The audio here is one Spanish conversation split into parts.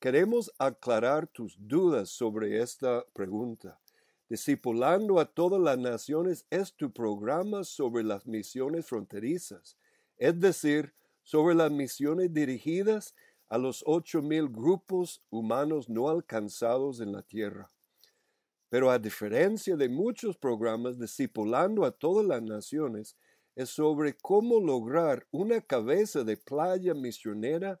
Queremos aclarar tus dudas sobre esta pregunta. Discipulando a todas las naciones es tu programa sobre las misiones fronterizas, es decir, sobre las misiones dirigidas a los ocho mil grupos humanos no alcanzados en la tierra. Pero a diferencia de muchos programas, discipulando a todas las naciones es sobre cómo lograr una cabeza de playa misionera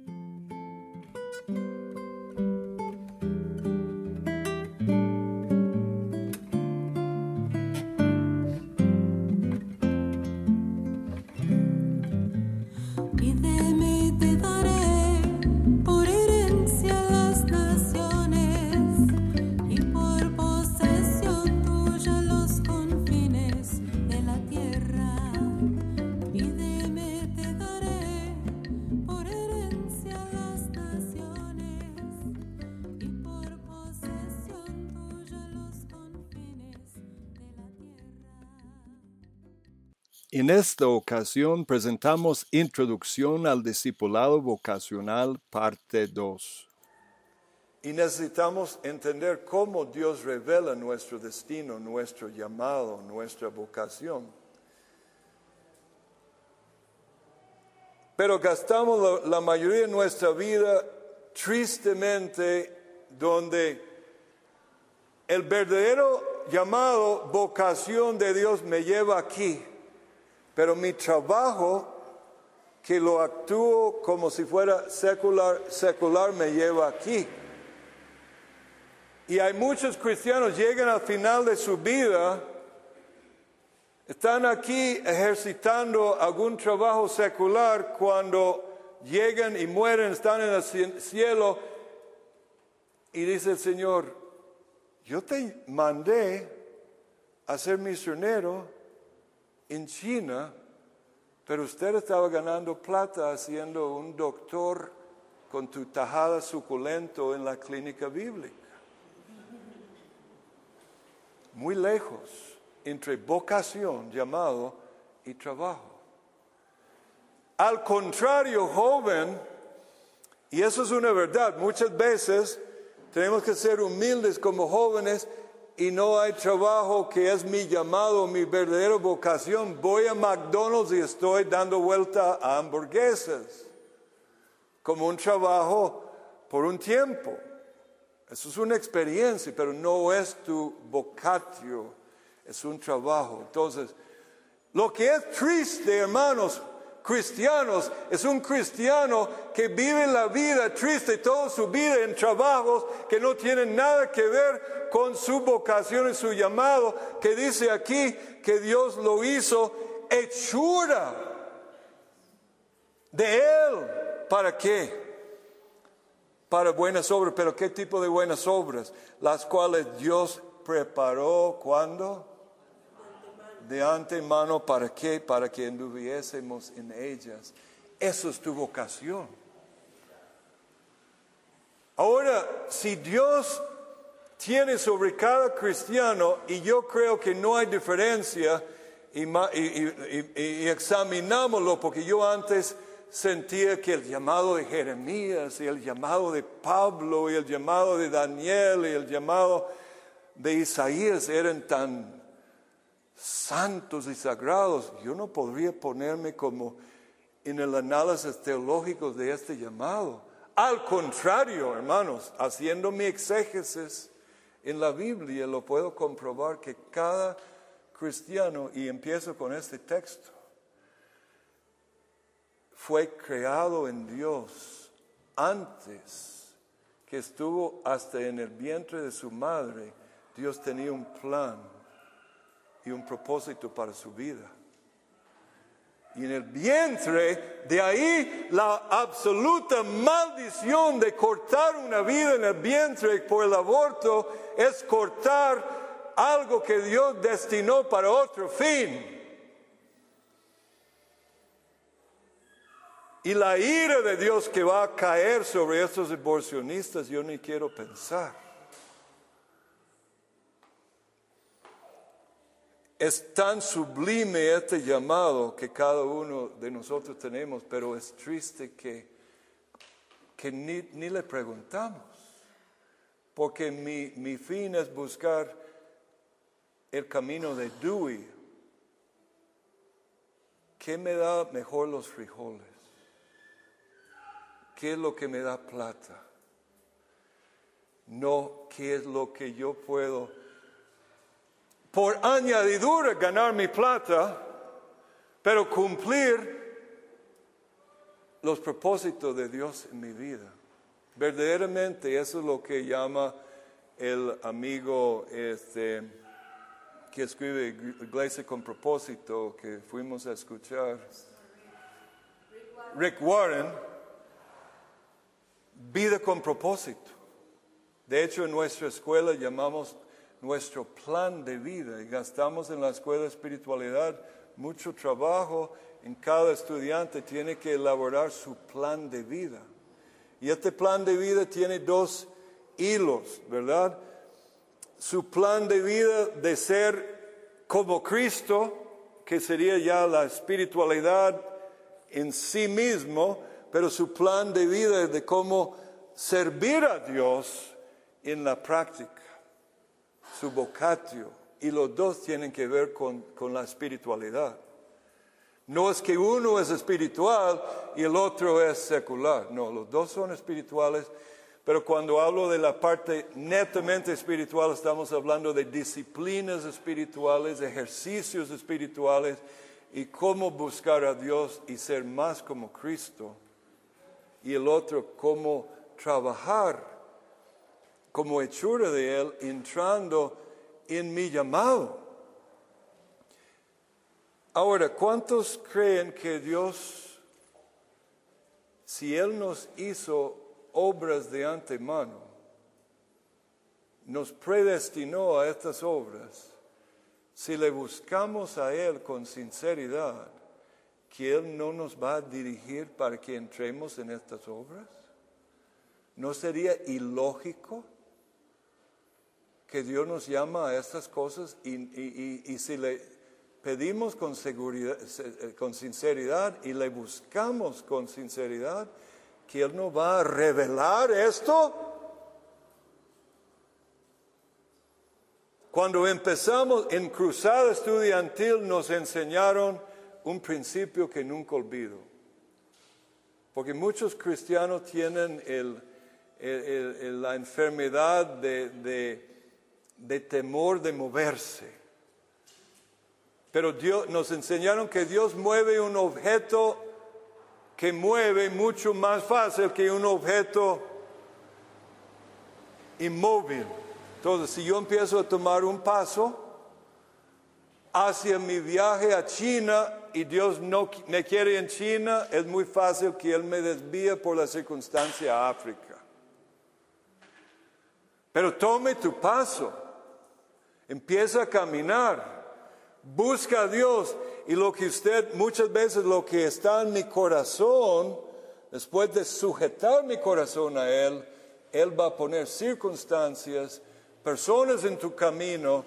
En esta ocasión presentamos Introducción al Discipulado Vocacional, parte 2. Y necesitamos entender cómo Dios revela nuestro destino, nuestro llamado, nuestra vocación. Pero gastamos la, mayoría de nuestra vida tristemente donde el verdadero llamado, vocación de Dios me lleva aquí pero mi trabajo, que lo actúo como si fuera secular, secular me lleva aquí. Y hay muchos cristianos llegan al final de su vida, están aquí ejercitando algún trabajo secular cuando llegan y mueren, están en el cielo y dice el Señor, yo te mandé a ser misionero en China, pero usted estaba ganando plata haciendo un doctor con tu tajada suculento en la clínica bíblica. Muy lejos entre vocación, llamado, y trabajo. Al contrario, joven, y eso es una verdad, muchas veces tenemos que ser humildes como jóvenes y no hay trabajo que es mi llamado, mi verdadera vocación, voy a McDonald's y estoy dando vuelta a hamburguesas como un trabajo por un tiempo. Eso es una experiencia, pero no es tu vocatio, es un trabajo. Entonces, lo que es triste, hermanos, cristianos es un cristiano que vive la vida triste toda su vida en trabajos que no tienen nada que ver con su vocación y su llamado, que dice aquí que Dios lo hizo hechura de Él. ¿Para qué? Para buenas obras, pero ¿qué tipo de buenas obras? Las cuales Dios preparó cuando? De antemano para qué? Para que anduviésemos en ellas. Eso es tu vocación. Ahora, si Dios tiene sobre cada cristiano, y yo creo que no hay diferencia, y, y, examinámoslo, porque yo antes sentía que el llamado de Jeremías y el llamado de Pablo y el llamado de Daniel y el llamado de Isaías eran tan santos y sagrados, yo no podría ponerme como en el análisis teológico de este llamado. Al contrario, hermanos, haciendo mi exégesis En la Biblia lo puedo comprobar que cada cristiano, y empiezo con este texto, fue creado en Dios antes que estuvo hasta en el vientre de su madre. Dios tenía un plan y un propósito para su vida. Y en el vientre, de ahí la absoluta maldición de cortar una vida en el vientre por el aborto es cortar algo que Dios destinó para otro fin. Y la ira de Dios que va a caer sobre estos aborcionistas, yo ni quiero pensar. Es tan sublime este llamado que cada uno de nosotros tenemos, pero es triste que, que ni, ni le preguntamos, porque mi, mi fin es buscar el camino de Dewey. ¿Qué me da mejor los frijoles? ¿Qué es lo que me da plata? No, ¿qué es lo que yo puedo por añadidura ganar mi plata, pero cumplir los propósitos de Dios en mi vida. Verdaderamente eso es lo que llama el amigo este, que escribe Iglesia con propósito, que fuimos a escuchar, Rick Warren, vida con propósito. De hecho, en nuestra escuela llamamos nuestro plan de vida y gastamos en la escuela de espiritualidad mucho trabajo. En cada estudiante tiene que elaborar su plan de vida. Y este plan de vida tiene dos hilos, ¿verdad? Su plan de vida de ser como Cristo, que sería ya la espiritualidad en sí mismo, pero su plan de vida de cómo servir a Dios en la práctica su vocatio, y los dos tienen que ver con, con la espiritualidad. No es que uno es espiritual y el otro es secular, no, los dos son espirituales, pero cuando hablo de la parte netamente espiritual estamos hablando de disciplinas espirituales, ejercicios espirituales y cómo buscar a Dios y ser más como Cristo. Y el otro, cómo trabajar como hechura de Él entrando en mi llamado. Ahora, ¿cuántos creen que Dios, si Él nos hizo obras de antemano, nos predestinó a estas obras, si le buscamos a Él con sinceridad, que Él no nos va a dirigir para que entremos en estas obras? ¿No sería ilógico? Que Dios nos llama a estas cosas y, si le pedimos con, seguridad, eh, con sinceridad y le buscamos con sinceridad, que Él nos va a revelar esto. Cuando empezamos en cruzada estudiantil nos enseñaron un principio que nunca olvido. Porque muchos cristianos tienen la enfermedad de temor de moverse. Pero Dios, nos enseñaron que Dios mueve un objeto que mueve mucho más fácil que un objeto inmóvil. Entonces, si yo empiezo a tomar un paso hacia mi viaje a China y Dios no me quiere en China, es muy fácil que Él me desvíe por la circunstancia a África. Pero tome tu paso. Empieza a caminar. Busca a Dios. Y lo que usted, muchas veces lo que está en mi corazón, después de sujetar mi corazón a Él, Él va a poner circunstancias, personas en tu camino.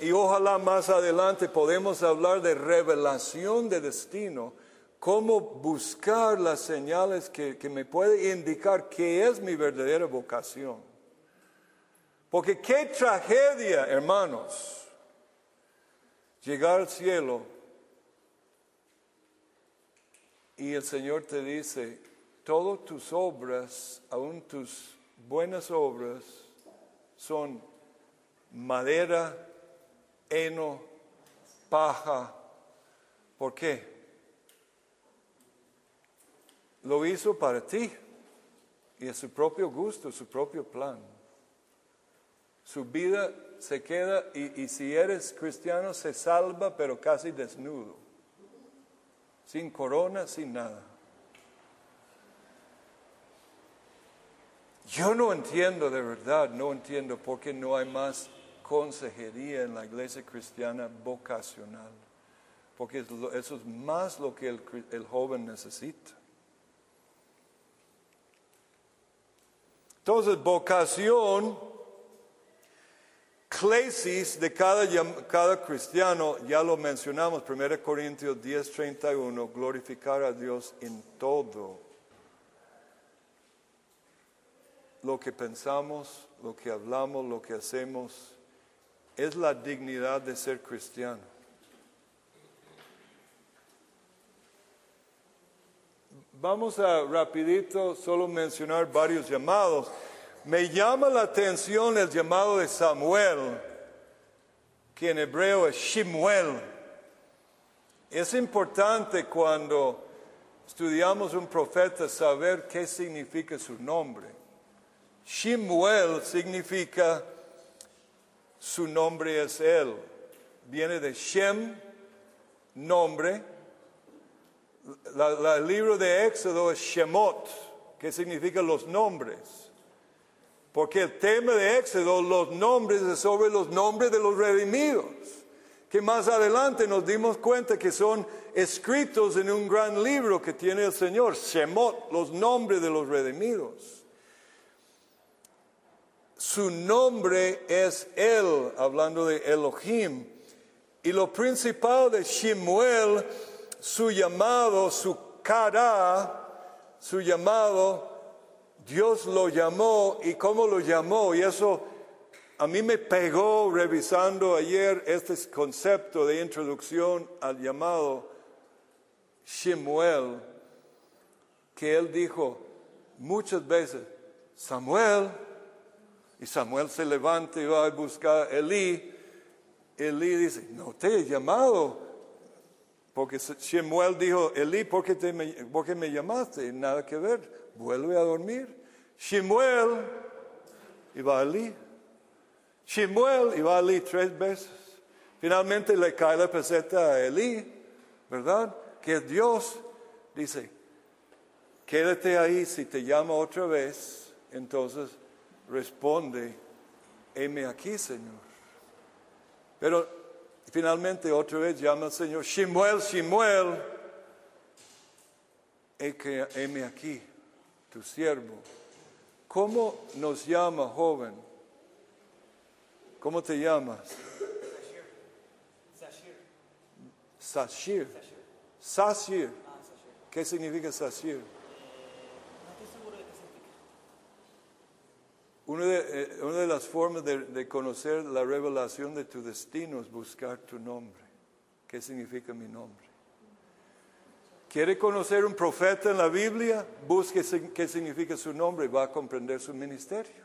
Y ojalá más adelante podemos hablar de revelación de destino, cómo buscar las señales que, que me puede indicar qué es mi verdadera vocación. Porque qué tragedia, hermanos, llegar al cielo y el Señor te dice, todas tus obras, aún tus buenas obras, son madera, heno, paja. ¿Por qué? Lo hizo para ti y a su propio gusto, su propio plan. Su vida se queda y, y si eres cristiano se salva pero casi desnudo, sin corona, sin nada. Yo no entiendo de verdad, no entiendo por qué no hay más consejería en la iglesia cristiana vocacional, porque eso es más lo que el, el joven necesita. Entonces, vocación, clesis de cada, cada cristiano, ya lo mencionamos, 1 Corintios 10, 31, glorificar a Dios en todo. Lo que pensamos, lo que hablamos, lo que hacemos, es la dignidad de ser cristiano. Vamos a rapidito solo mencionar varios llamados. Me llama la atención el llamado de Samuel, que en hebreo es Shimuel. Es importante cuando estudiamos un profeta saber qué significa su nombre. Shimuel significa su nombre es él. Viene de Shem, nombre. el libro de Éxodo es Shemot, que significa los nombres. Porque el tema de Éxodo, los nombres, es sobre los nombres de los redimidos. Que más adelante nos dimos cuenta que son escritos en un gran libro que tiene el Señor, Shemot, los nombres de los redimidos su nombre es Él, hablando de Elohim. Y lo principal de Shimuel, su llamado, su cara, su llamado, Dios lo llamó y cómo lo llamó. Y eso a mí me pegó revisando ayer este concepto de introducción al llamado Shimuel, que él dijo muchas veces, Samuel, y Samuel se levanta y va a buscar a Elí. Elí dice, no te he llamado. Porque Samuel dijo, Elí, ¿por qué, te me, ¿por me llamaste? Nada que ver, vuelve a dormir. Shemuel, y Elí. Shemuel, y Elí tres veces. Finalmente le cae la peseta a Elí, ¿verdad? Que Dios. Dice, quédate ahí si te llama otra vez. Entonces responde, heme aquí, Señor. Pero finalmente otra vez llama al Señor, Shimuel, Shimuel, heme aquí, tu siervo. ¿Cómo nos llama, joven? ¿Cómo te llamas? Sashir. Sashir. ¿Qué significa Sashir? Una de, eh, una de las formas de, conocer la revelación de tu destino es buscar tu nombre. ¿Qué significa mi nombre? ¿Quiere conocer un profeta en la Biblia? Busque qué significa su nombre y va a comprender su ministerio.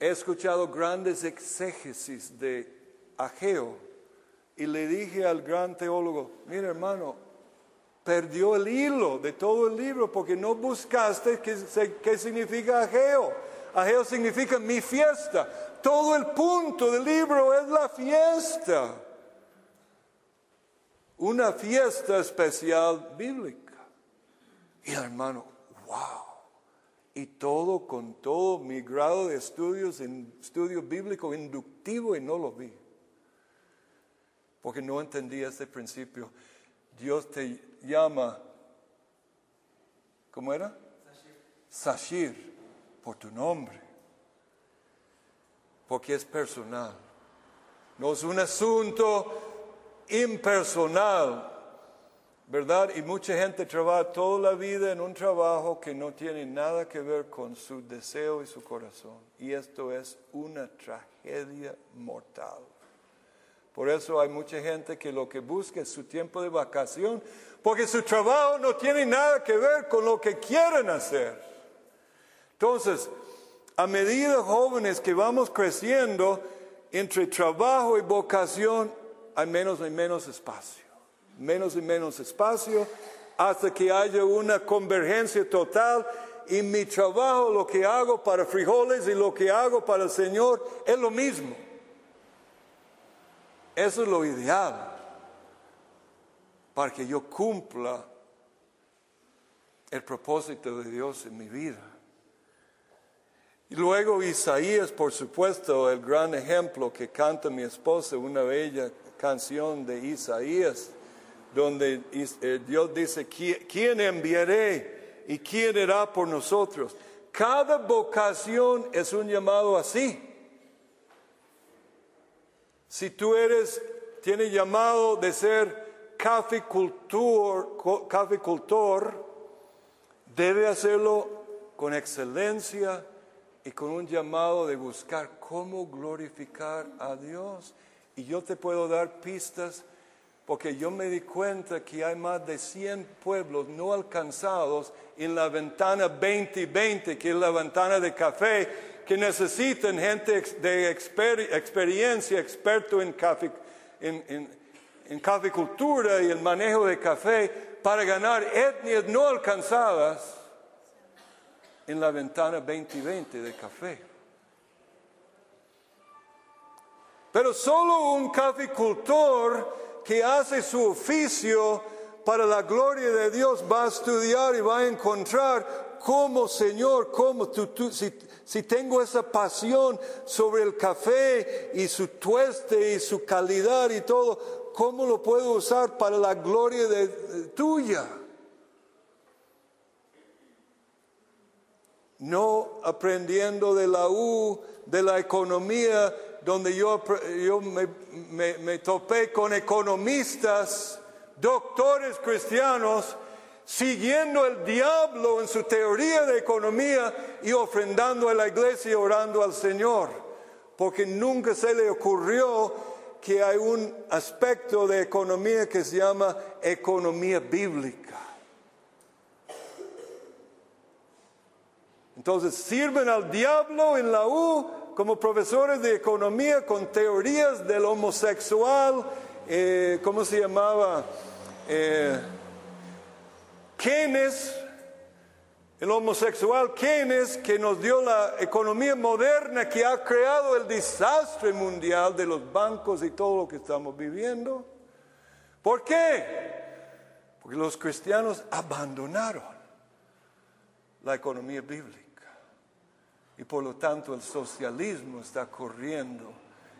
He escuchado grandes exégesis de Ageo y le dije al gran teólogo, mira hermano, perdió el hilo de todo el libro porque no buscaste qué, significa Ageo. Ageo significa mi fiesta. Todo el punto del libro es la fiesta. Una fiesta especial bíblica. Y hermano, wow. Y todo con todo mi grado de estudios en estudio bíblico inductivo y no lo vi. Porque no entendía ese principio. Dios te llama, ¿cómo era? Sashir, por tu nombre, porque es personal. No es un asunto impersonal, ¿verdad? Y mucha gente trabaja toda la vida en un trabajo que no tiene nada que ver con su deseo y su corazón. Y esto es una tragedia mortal. Por eso hay mucha gente que lo que busca es su tiempo de vacación, porque su trabajo no tiene nada que ver con lo que quieren hacer. Entonces, a medida, jóvenes, que vamos creciendo entre trabajo y vocación, hay menos y menos espacio. Menos y menos espacio hasta que haya una convergencia total y mi trabajo, lo que hago para frijoles y lo que hago para el Señor es lo mismo. Eso es lo ideal para que yo cumpla el propósito de Dios en mi vida. Y luego Isaías, por supuesto, el gran ejemplo que canta mi esposa, una bella canción de Isaías, donde eh, Dios dice, ¿quién enviaré y quién irá por nosotros? Cada vocación es un llamado así. Si tú eres, tienes llamado de ser caficultor, caficultor, debe hacerlo con excelencia y con un llamado de buscar cómo glorificar a Dios. Y yo te puedo dar pistas porque yo me di cuenta que hay más de 100 pueblos no alcanzados en la ventana 2020, que es la ventana de café, que necesitan gente de experiencia, experto en, en, en caficultura y el manejo de café, para ganar etnias no alcanzadas en la ventana 2020 de café. Pero solo un caficultor que hace su oficio para la gloria de Dios va a estudiar y va a encontrar cómo, Señor, cómo tú, si, si, tengo esa pasión sobre el café y su tueste y su calidad y todo, ¿cómo lo puedo usar para la gloria de, tuya? No aprendiendo de la U, de la economía, donde yo, me, me, topé con economistas, doctores cristianos, siguiendo el diablo en su teoría de economía y ofrendando a la iglesia y orando al Señor, porque nunca se le ocurrió que hay un aspecto de economía que se llama economía bíblica. Entonces sirven al diablo en la U como profesores de economía con teorías del homosexual, eh, ¿cómo se llamaba? Eh, el homosexual Keynes, que nos dio la economía moderna que ha creado el desastre mundial de los bancos y todo lo que estamos viviendo. ¿Por qué? Porque los cristianos abandonaron la economía bíblica. Y por lo tanto el socialismo está corriendo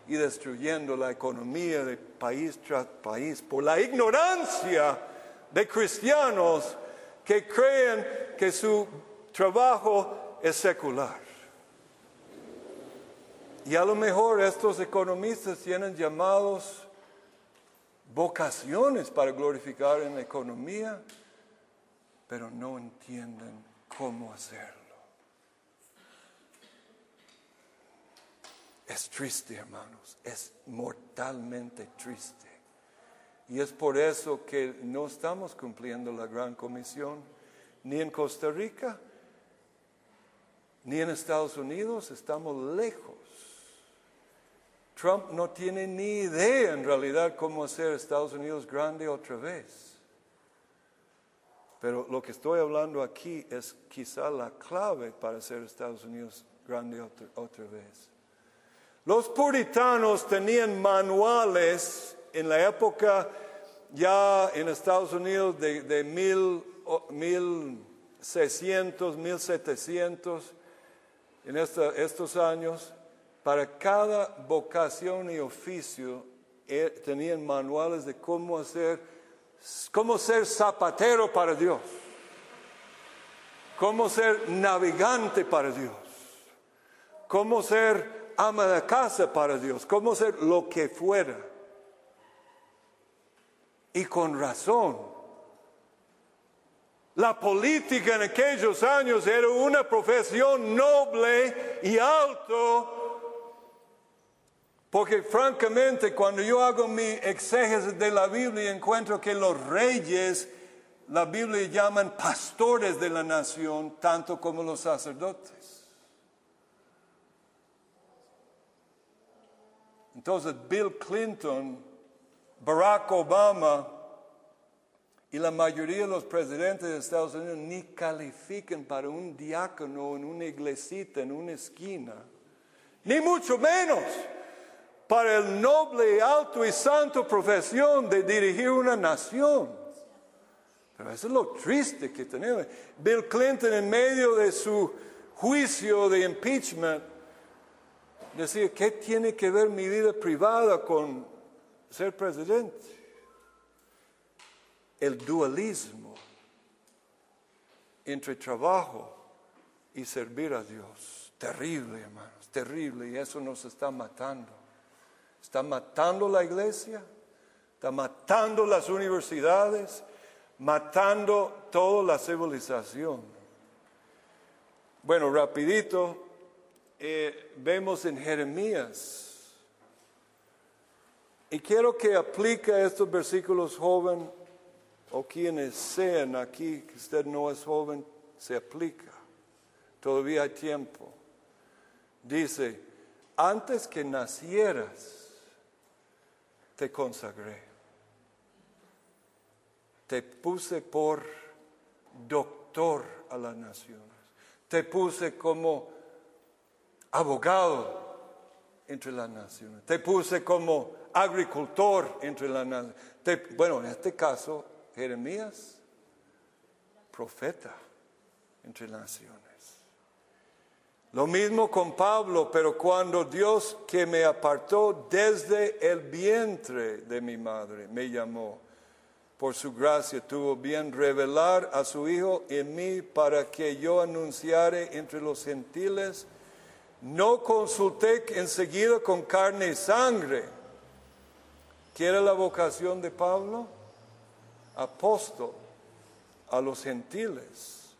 y destruyendo la economía de país tras país por la ignorancia de cristianos que creen que su trabajo es secular. Y a lo mejor estos economistas tienen llamados vocaciones para glorificar en la economía, pero no entienden cómo hacerlo. Es triste, hermanos, es mortalmente triste. Y es por eso que no estamos cumpliendo la gran comisión, ni en Costa Rica, ni en Estados Unidos, estamos lejos. Trump no tiene ni idea en realidad cómo hacer Estados Unidos grande otra vez. Pero lo que estoy hablando aquí es quizá la clave para hacer Estados Unidos grande otra, otra vez. Los puritanos tenían manuales en la época ya en Estados Unidos de, de mil, 1600, 1700, en estos años, para cada vocación y oficio eh, tenían manuales de cómo hacer, cómo ser zapatero para Dios, cómo ser navegante para Dios, cómo ser ama de casa para Dios, cómo ser lo que fuera. Y con razón. La política en aquellos años era una profesión noble y alto, porque francamente cuando yo hago mi exégesis de la Biblia encuentro que los reyes, la Biblia llaman pastores de la nación, tanto como los sacerdotes. Entonces Bill Clinton, Barack Obama y la mayoría de los presidentes de Estados Unidos ni califican para un diácono en una iglesita, en una esquina, ni mucho menos para el noble, alto y santo profesión de dirigir una nación. Pero eso es lo triste que tenemos. Bill Clinton en medio de su juicio de impeachment decía, ¿qué tiene que ver mi vida privada con ser presidente? El dualismo entre trabajo y servir a Dios. Terrible, hermanos, terrible. Y eso nos está matando. Está matando la iglesia, está matando las universidades, matando toda la civilización. Bueno, rapidito, eh, vemos en Jeremías. Y quiero que aplique estos versículos joven o quienes sean aquí, que usted no es joven, se aplica. Todavía hay tiempo. Dice, antes que nacieras, te consagré. Te puse por doctor a las naciones. Te puse como abogado entre las naciones. Te puse como agricultor entre las naciones. bueno, en este caso, Jeremías, profeta entre las naciones. Lo mismo con Pablo, pero cuando Dios que me apartó desde el vientre de mi madre me llamó, por su gracia tuvo bien revelar a su Hijo en mí para que yo anunciare entre los gentiles no consulté enseguida con carne y sangre. ¿Qué la vocación de Pablo? Apóstol a los gentiles.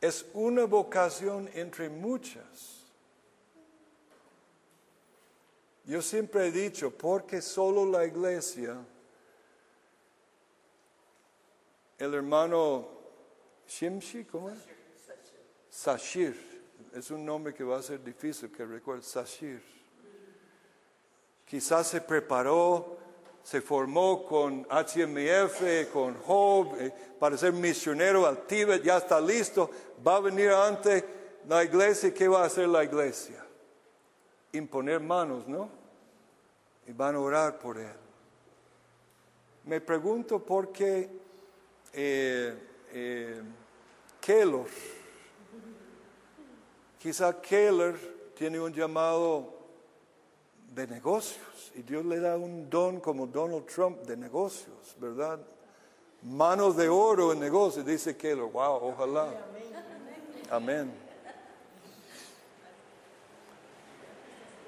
Es una vocación entre muchas. Yo siempre he dicho, porque solo la iglesia, el hermano Shimshi, ¿cómo es? Sashir, es un nombre que va a ser difícil que recuerde, Sashir. Quizás se preparó, se formó con HMF, con Job, eh, para ser misionero al Tíbet, ya está listo, va a venir ante la iglesia, ¿qué va a hacer la iglesia? Imponer manos, ¿no? Y van a orar por él. Me pregunto por qué eh, eh, Quizá Keller tiene un llamado de negocios y Dios le da un don como Donald Trump de negocios, ¿verdad? Manos de oro en negocios, dice Keller. Wow, ojalá. Amén.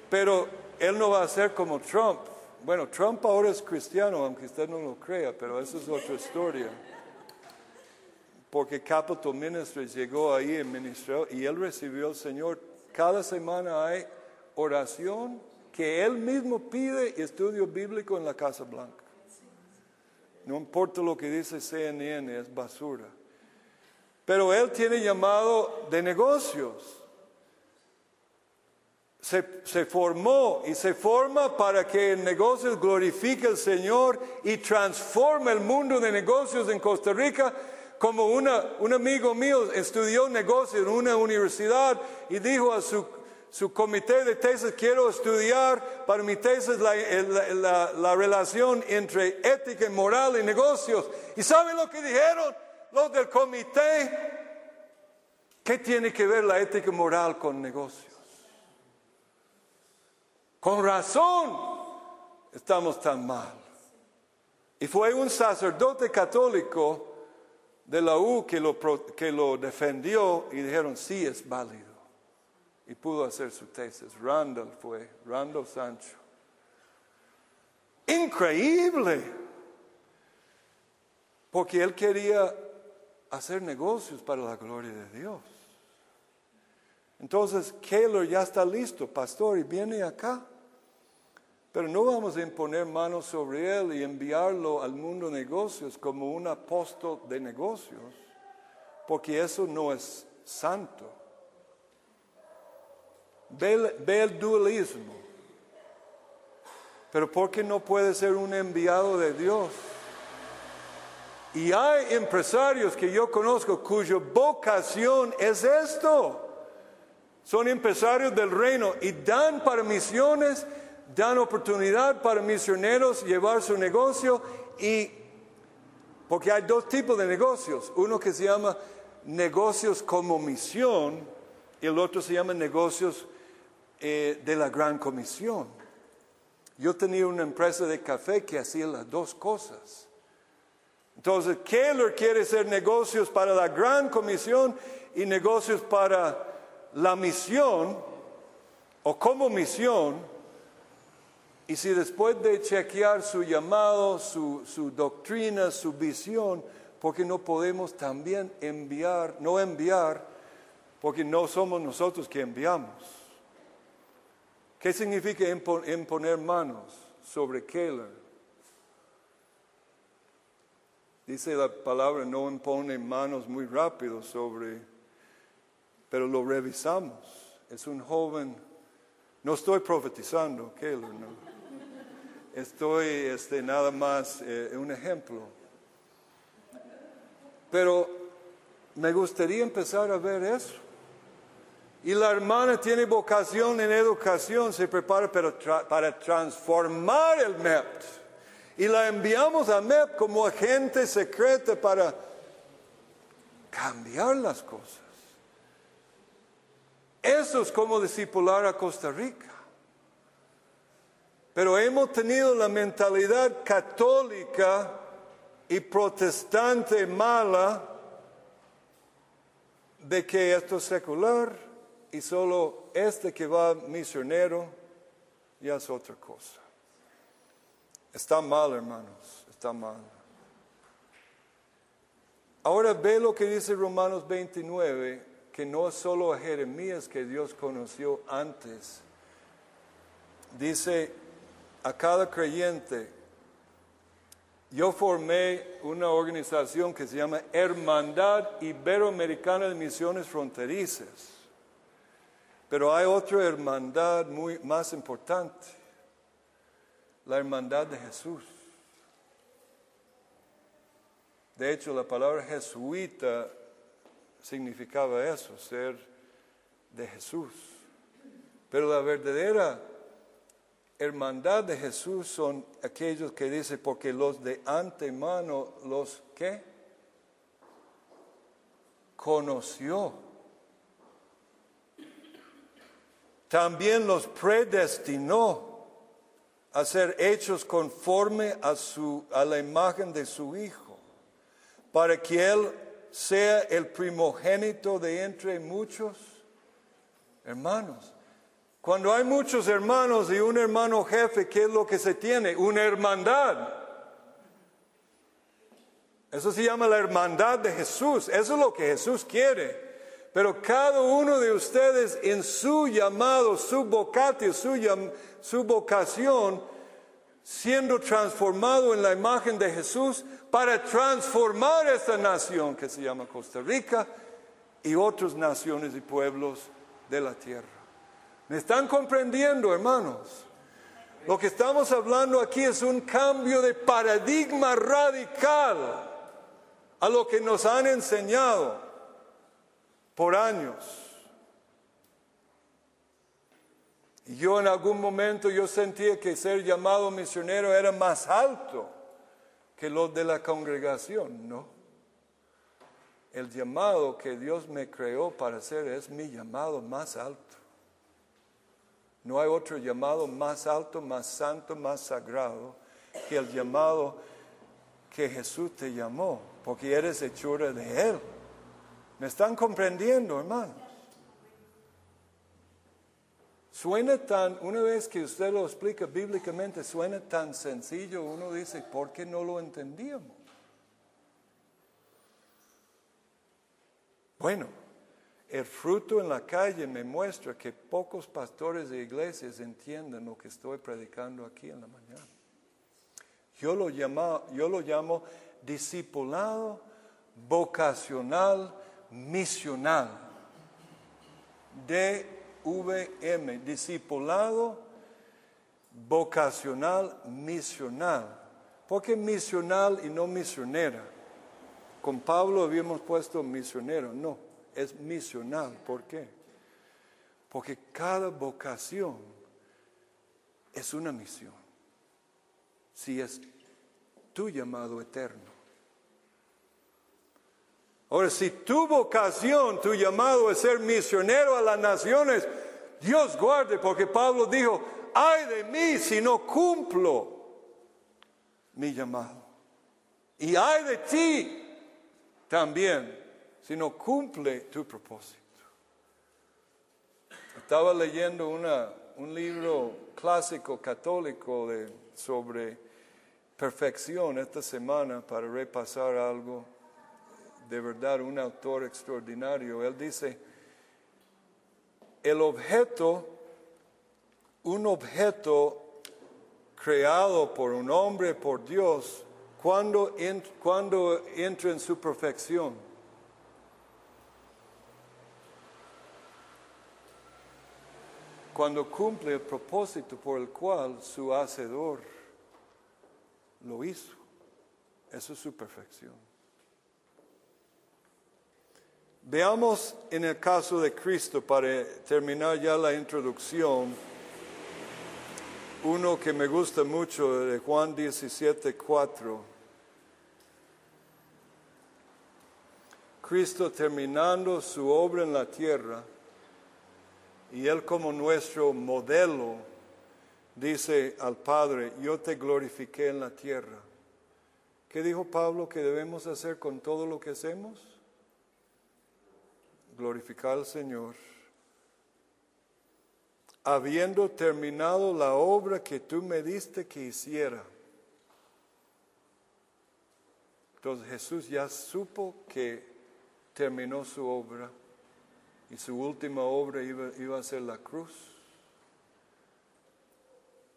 Pero él no va a ser como Trump. Bueno, Trump ahora es cristiano, aunque usted no lo crea, pero eso es otra historia porque Capital Ministries llegó ahí en ministerio y él recibió al Señor. Cada semana hay oración que él mismo pide y estudio bíblico en la Casa Blanca. No importa lo que dice CNN, es basura. Pero él tiene llamado de negocios. Se, se, formó y se forma para que el negocio glorifique al Señor y transforme el mundo de negocios en Costa Rica como un amigo mío estudió negocio en una universidad y dijo a su, comité de tesis, quiero estudiar para mi tesis la, la, relación entre ética y moral y negocios. ¿Y saben lo que dijeron los del comité? ¿Qué tiene que ver la ética moral con negocios? Con razón estamos tan mal. Y fue un sacerdote católico de la U que lo, que lo defendió y dijeron, sí es válido. Y pudo hacer su tesis. Randall fue, Randall Sancho. Increíble. Porque él quería hacer negocios para la gloria de Dios. Entonces, Keller ya está listo, pastor, y viene acá. Pero no vamos a imponer manos sobre él y enviarlo al mundo de negocios como un apóstol de negocios, porque eso no es santo. Ve, el- dualismo. Pero ¿por qué no puede ser un enviado de Dios? Y hay empresarios que yo conozco cuya vocación es esto. Son empresarios del reino y dan para misiones, dan oportunidad para misioneros llevar su negocio y porque hay dos tipos de negocios, uno que se llama negocios como misión y el otro se llama negocios eh, de la gran comisión. Yo tenía una empresa de café que hacía las dos cosas. Entonces, Keller quiere hacer negocios para la gran comisión y negocios para la misión o como misión. Y si después de chequear su llamado, su, doctrina, su visión, porque no podemos también enviar, no enviar, porque no somos nosotros que enviamos. ¿Qué significa impo- imponer manos sobre Keller? Dice la palabra, no impone manos muy rápido sobre, pero lo revisamos. Es un joven, no estoy profetizando, Keller, no. Estoy este, nada más eh, un ejemplo. Pero me gustaría empezar a ver eso. Y la hermana tiene vocación en educación, se prepara para, para transformar el MEP. Y la enviamos a MEP como agente secreta para cambiar las cosas. Eso es como discipular a Costa Rica. Pero hemos tenido la mentalidad católica y protestante mala de que esto es secular y solo este que va misionero ya es otra cosa. Está mal, hermanos, está mal. Ahora ve lo que dice Romanos 29, que no es solo a Jeremías que Dios conoció antes. Dice a cada creyente, yo formé una organización que se llama Hermandad Iberoamericana de Misiones Fronterizas. Pero hay otra hermandad muy más importante, la hermandad de Jesús. De hecho, la palabra jesuita significaba eso, ser de Jesús. Pero la verdadera hermandad de Jesús son aquellos que dice, porque los de antemano, los que conoció, también los predestinó a ser hechos conforme a, su, a la imagen de su Hijo, para que Él sea el primogénito de entre muchos hermanos. Cuando hay muchos hermanos y un hermano jefe, ¿qué es lo que se tiene? Una hermandad. Eso se llama la hermandad de Jesús. Eso es lo que Jesús quiere. Pero cada uno de ustedes en su llamado, su vocatio, su, su vocación, siendo transformado en la imagen de Jesús para transformar esta nación que se llama Costa Rica y otras naciones y pueblos de la tierra. ¿Me están comprendiendo, hermanos? Lo que estamos hablando aquí es un cambio de paradigma radical a lo que nos han enseñado por años. Y yo en algún momento yo sentía que ser llamado misionero era más alto que los de la congregación, ¿no? El llamado que Dios me creó para hacer es mi llamado más alto. No hay otro llamado más alto, más santo, más sagrado que el llamado que Jesús te llamó, porque eres hechura de Él. ¿Me están comprendiendo, hermanos? Suena tan, una vez que usted lo explica bíblicamente, suena tan sencillo, uno dice, ¿por qué no lo entendíamos? Bueno, el fruto en la calle me muestra que pocos pastores de iglesias entienden lo que estoy predicando aquí en la mañana. Yo lo, llamo, yo discipulado vocacional misional DVM, discipulado vocacional misional. ¿Por qué misional y no misionera? Con Pablo habíamos puesto misionero, no, es misional. ¿Por qué? Porque cada vocación es una misión. Si es tu llamado eterno. Ahora, si tu vocación, tu llamado es ser misionero a las naciones, Dios guarde, porque Pablo dijo, ay de mí si no cumplo mi llamado. Y ay de ti también si no cumple tu propósito. Estaba leyendo una, un libro clásico católico sobre perfección esta semana para repasar algo. De verdad, un autor extraordinario. Él dice, el objeto, un objeto creado por un hombre, por Dios, cuando, cuando entra en su perfección. Cuando cumple el propósito por el cual su hacedor lo hizo. Eso es su perfección. Veamos en el caso de Cristo, para terminar ya la introducción, uno que me gusta mucho de Juan 17, 4. Cristo terminando su obra en la tierra y Él como nuestro modelo dice al Padre, yo te glorifiqué en la tierra. ¿Qué dijo Pablo que debemos hacer con todo lo que hacemos? Glorificar al Señor habiendo terminado la obra que tú me diste que hiciera. Entonces Jesús ya supo que terminó su obra y su última obra iba, iba, a ser la cruz.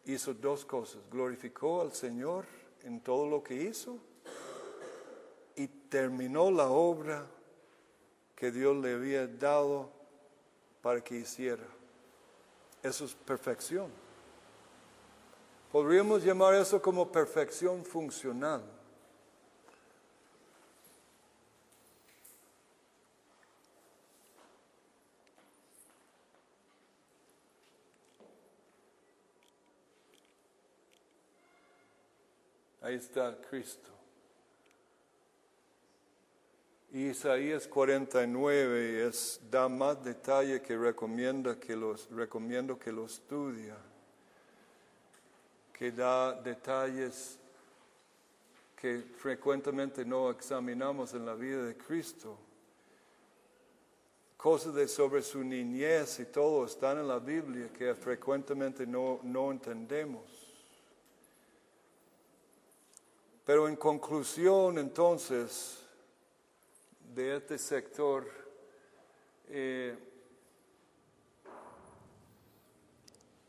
Hizo dos cosas, glorificó al Señor en todo lo que hizo y terminó la obra que Dios le había dado para que hiciera. Eso es perfección. Podríamos llamar eso como perfección funcional. Ahí está Cristo. Isaías 49 es, da más detalle que recomienda que los, recomiendo que lo estudia, que da detalles que frecuentemente no examinamos en la vida de Cristo. Cosas de sobre su niñez y todo están en la Biblia que frecuentemente no, no entendemos. Pero en conclusión, entonces, de este sector eh,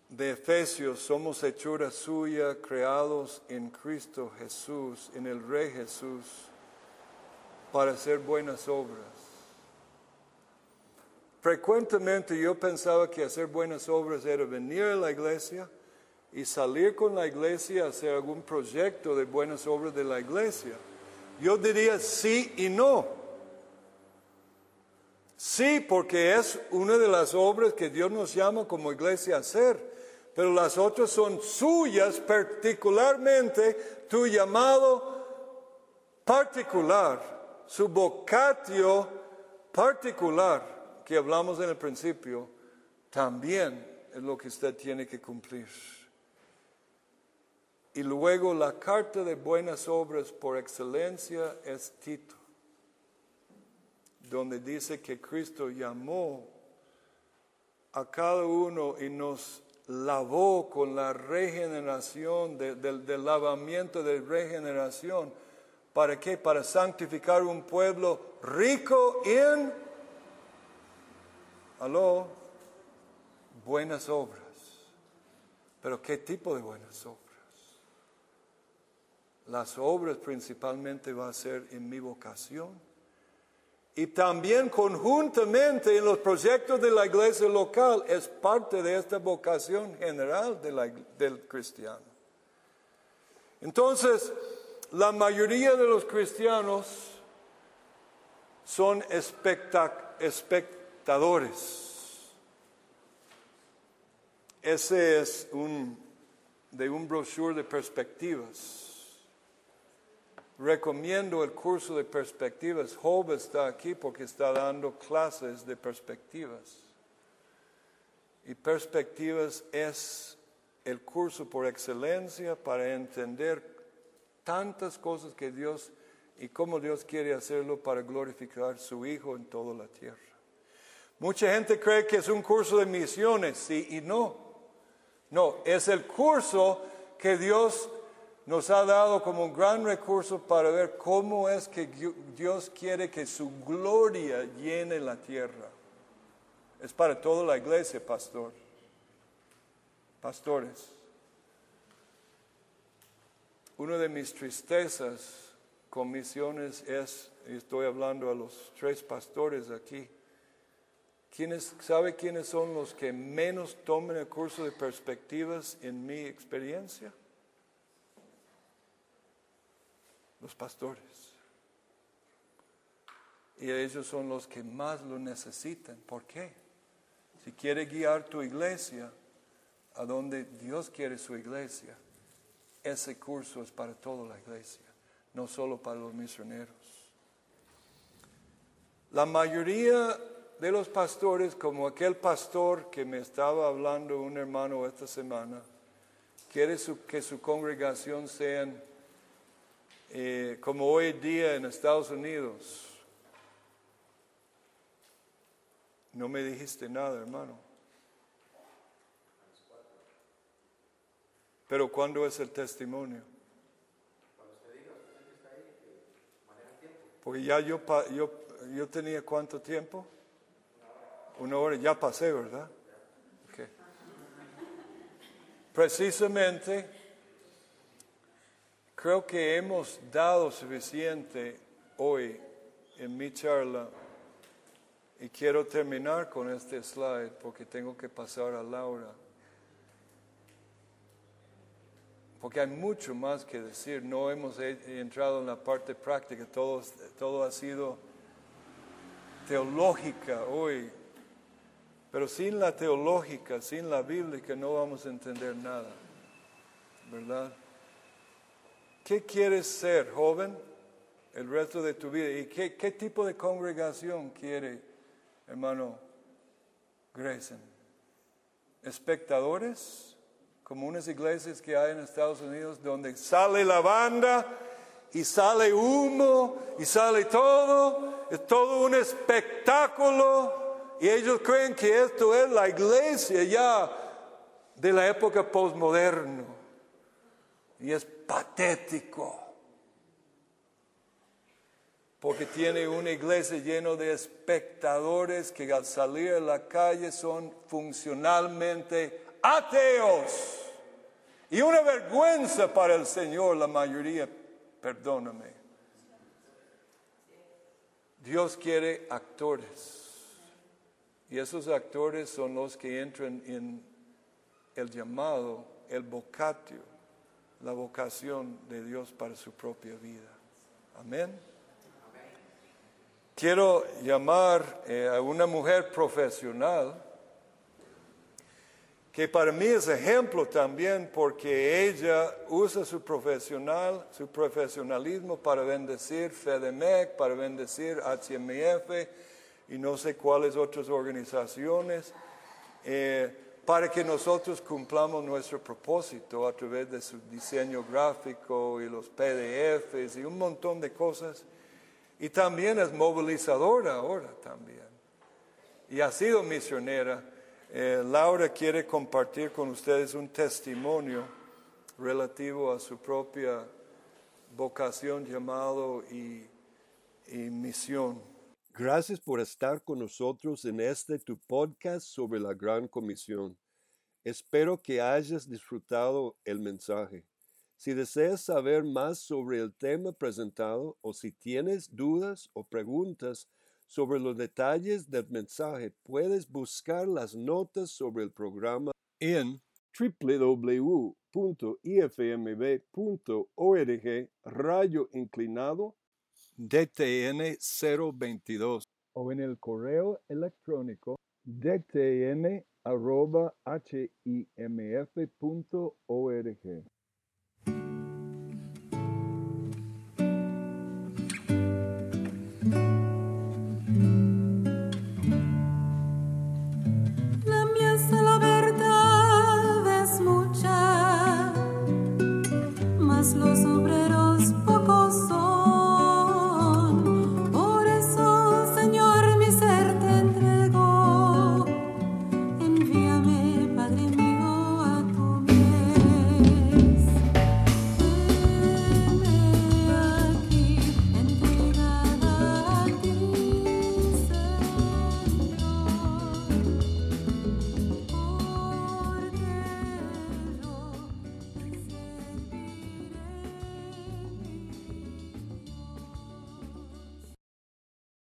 de Efesios, somos hechura suya, creados en Cristo Jesús, en el Rey Jesús, para hacer buenas obras. Frecuentemente yo pensaba que hacer buenas obras era venir a la iglesia y salir con la iglesia a hacer algún proyecto de buenas obras de la iglesia. Yo diría sí y no. Sí, porque es una de las obras que Dios nos llama como iglesia a hacer, pero las otras son suyas, particularmente tu llamado particular, su vocatio particular que hablamos en el principio, también es lo que usted tiene que cumplir. Y luego la carta de buenas obras por excelencia es Tito donde dice que Cristo llamó a cada uno y nos lavó con la regeneración, del lavamiento de regeneración. ¿Para qué? Para santificar un pueblo rico en, aló, buenas obras. Pero ¿qué tipo de buenas obras? Las obras principalmente va a ser en mi vocación y también conjuntamente en los proyectos de la iglesia local es parte de esta vocación general del cristiano. Entonces, la mayoría de los cristianos son espectadores. Ese es de un brochure de perspectivas. Recomiendo el curso de perspectivas. Job está aquí porque está dando clases de perspectivas. Y perspectivas es el curso por excelencia para entender tantas cosas que Dios y cómo Dios quiere hacerlo para glorificar su Hijo en toda la tierra. Mucha gente cree que es un curso de misiones, sí y no. No, es el curso que Dios nos ha dado como un gran recurso para ver cómo es que Dios quiere que su gloria llene la tierra. Es para toda la iglesia, pastor. Pastores. Una de mis tristezas con misiones es, y estoy hablando a los tres pastores aquí, ¿quiénes, ¿sabe quiénes son los que menos toman el curso de perspectivas en mi experiencia? Los pastores. Y ellos son los que más lo necesitan. ¿Por qué? Si quiere guiar tu iglesia a donde Dios quiere su iglesia, ese curso es para toda la iglesia, no solo para los misioneros. La mayoría de los pastores, como aquel pastor que me estaba hablando un hermano esta semana, quiere que su congregación sean eh, como hoy día en Estados Unidos. No me dijiste nada, hermano. Pero ¿cuándo es el testimonio? Porque ya yo, yo, yo tenía cuánto tiempo? Una hora, ya pasé, ¿verdad? Precisamente, creo que hemos dado suficiente hoy en mi charla y quiero terminar con este slide porque tengo que pasar a Laura. Porque hay mucho más que decir. No hemos entrado en la parte práctica. Todo, todo ha sido teológica hoy. Pero sin la teológica, sin la bíblica, no vamos a entender nada. ¿Verdad? ¿Qué quieres ser, joven, el resto de tu vida? ¿Y qué, qué tipo de congregación quiere, hermano Grayson? ¿Espectadores? Como unas iglesias que hay en Estados Unidos donde sale la banda y sale humo y sale todo, es todo un espectáculo y ellos creen que esto es la iglesia ya de la época postmoderna y es patético. Porque tiene una iglesia llena de espectadores que al salir a la calle son funcionalmente ateos. Y una vergüenza para el Señor, la mayoría, perdóname. Dios quiere actores. Y esos actores son los que entran en el llamado, el vocatio, la vocación de Dios para su propia vida. Amén. Quiero llamar eh, a una mujer profesional que para mí es ejemplo también porque ella usa su profesional, su profesionalismo para bendecir FEDEMEC, para bendecir HMF y no sé cuáles otras organizaciones, eh, para que nosotros cumplamos nuestro propósito a través de su diseño gráfico y los PDFs y un montón de cosas. Y también es movilizadora ahora también. Y ha sido misionera. Eh, Laura quiere compartir con ustedes un testimonio relativo a su propia vocación, llamado y, y misión. Gracias por estar con nosotros en este tu podcast sobre la Gran Comisión. Espero que hayas disfrutado el mensaje. Si deseas saber más sobre el tema presentado o si tienes dudas o preguntas Sobre los detalles del mensaje puedes buscar las notas sobre el programa en www.ifmb.org rayo inclinado DTN 022 o en el correo electrónico dtn arroba himf.org.